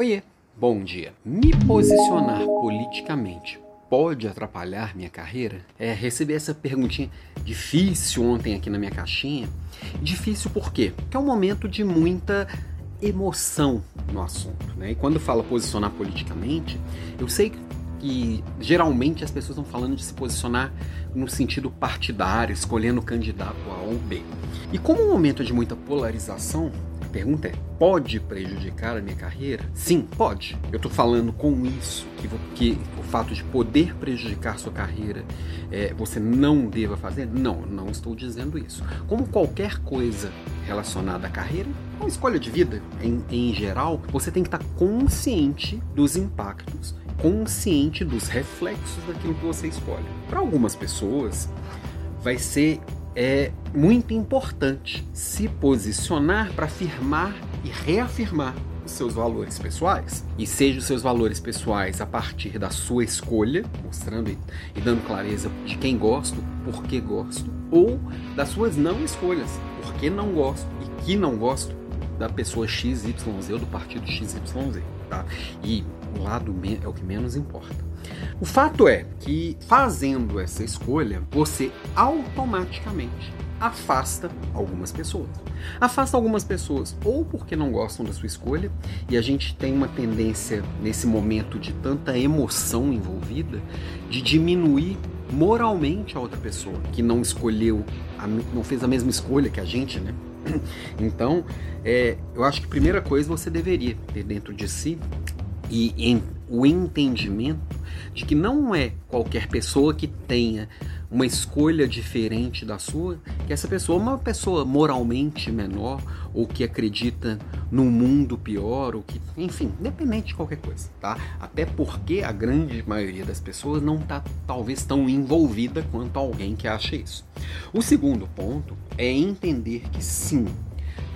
Oiê, bom dia. Me posicionar politicamente pode atrapalhar minha carreira? É, recebi essa perguntinha difícil ontem aqui na minha caixinha. Difícil por quê? Porque é um momento de muita emoção no assunto, né? E quando fala posicionar politicamente, eu sei que geralmente as pessoas estão falando de se posicionar no sentido partidário, escolhendo candidato A ou B. E como um momento de muita polarização, pergunta é: pode prejudicar a minha carreira? Sim, pode. Eu estou falando com isso que, que, o fato de poder prejudicar sua carreira é, você não deva fazer? Não, não estou dizendo isso. Como qualquer coisa relacionada à carreira, uma escolha de vida em, em geral, você tem que estar consciente dos impactos, consciente dos reflexos daquilo que você escolhe. Para algumas pessoas, vai ser é muito importante se posicionar para afirmar e reafirmar os seus valores pessoais. E seja os seus valores pessoais a partir da sua escolha, mostrando e dando clareza de quem gosto, por que gosto, ou das suas não escolhas, por que não gosto e que não gosto da pessoa XYZ ou do partido XYZ, tá? E o lado é o que menos importa. O fato é que fazendo essa escolha, você automaticamente afasta algumas pessoas. Afasta algumas pessoas ou porque não gostam da sua escolha, e a gente tem uma tendência nesse momento de tanta emoção envolvida de diminuir moralmente a outra pessoa que não escolheu, não fez a mesma escolha que a gente, né? Então, é, eu acho que a primeira coisa você deveria ter dentro de si e em, o entendimento de que não é qualquer pessoa que tenha uma escolha diferente da sua, que essa pessoa é uma pessoa moralmente menor ou que acredita num mundo pior ou que, enfim, independente de qualquer coisa, tá? Até porque a grande maioria das pessoas não está talvez tão envolvida quanto alguém que acha isso. O segundo ponto é entender que sim,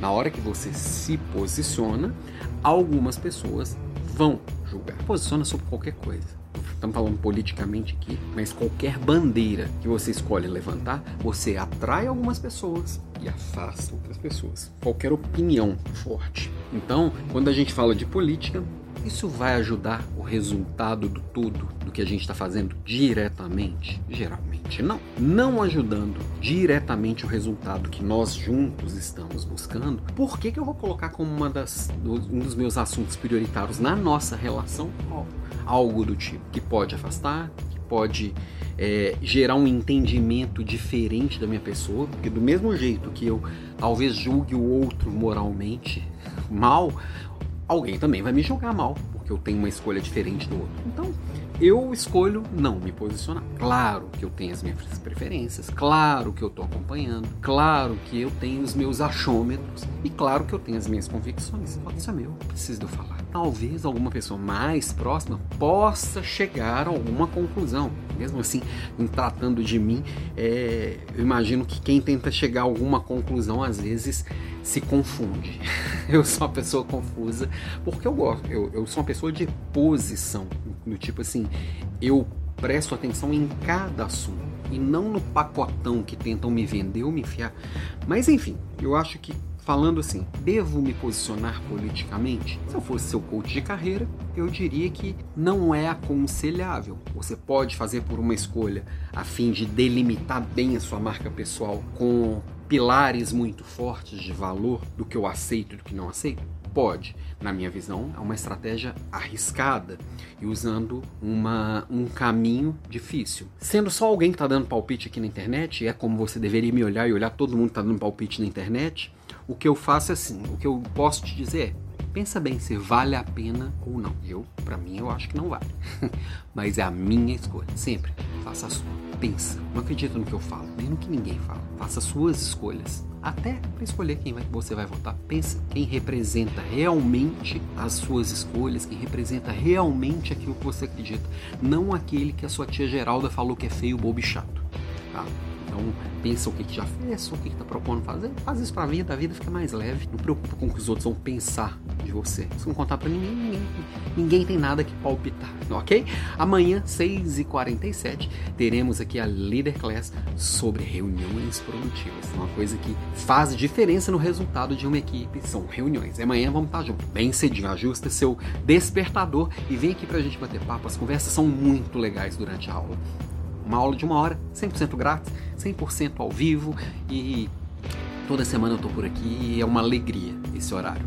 na hora que você se posiciona, algumas pessoas vão julgar. Posiciona sobre qualquer coisa. Estamos falando politicamente aqui, mas qualquer bandeira que você escolhe levantar, você atrai algumas pessoas e afasta outras pessoas. Qualquer opinião forte. Então, quando a gente fala de política, isso vai ajudar o resultado do tudo, do que a gente está fazendo diretamente? Geralmente não. Não ajudando diretamente o resultado que nós juntos estamos buscando, por que, que eu vou colocar como uma das, um dos meus assuntos prioritários na nossa relação algo do tipo que pode afastar, que pode é, gerar um entendimento diferente da minha pessoa, porque do mesmo jeito que eu talvez julgue o outro moralmente mal, alguém também vai me julgar mal, porque eu tenho uma escolha diferente do outro. Então, eu escolho não me posicionar. Claro que eu tenho as minhas preferências, claro que eu estou acompanhando, claro que eu tenho os meus achômetros e claro que eu tenho as minhas convicções. Pode ser meu, preciso de eu falar. Talvez alguma pessoa mais próxima possa chegar a alguma conclusão. Mesmo assim, em tratando de mim, é, eu imagino que quem tenta chegar a alguma conclusão às vezes se confunde. Eu sou uma pessoa confusa porque eu gosto, eu, eu sou uma pessoa de posição, do tipo assim, eu presto atenção em cada assunto e não no pacotão que tentam me vender ou me enfiar. Mas enfim, eu acho que falando assim, devo me posicionar politicamente? Se eu fosse seu coach de carreira, eu diria que não é aconselhável. Você pode fazer por uma escolha a fim de delimitar bem a sua marca pessoal com pilares muito fortes de valor do que eu aceito e do que não aceito? Pode. Na minha visão, é uma estratégia arriscada e usando uma, um caminho difícil. Sendo só alguém que está dando palpite aqui na internet, é como você deveria me olhar e olhar todo mundo que está dando palpite na internet, o que eu faço é assim, o que eu posso te dizer é, pensa bem se vale a pena ou não. Eu, para mim, eu acho que não vale. Mas é a minha escolha. Sempre faça a sua pensa, não acredita no que eu falo, nem no que ninguém fala. Faça suas escolhas. Até para escolher quem vai, você vai votar. Pensa quem representa realmente as suas escolhas, quem representa realmente aquilo que você acredita. Não aquele que a sua tia Geralda falou que é feio, bobo e chato. Tá? Então, pensa o que, que já fez, o que está propondo fazer. Faz isso para a vida, a vida fica mais leve. Não preocupa com o que os outros vão pensar você. Se não contar pra ninguém, ninguém, ninguém tem nada que palpitar, ok? Amanhã, 6h47, teremos aqui a Leader Class sobre reuniões produtivas. Uma coisa que faz diferença no resultado de uma equipe são reuniões. E amanhã vamos estar juntos, bem cedinho. Ajusta seu despertador e vem aqui pra gente bater papo. As conversas são muito legais durante a aula. Uma aula de uma hora, 100% grátis, 100% ao vivo e toda semana eu tô por aqui e é uma alegria esse horário.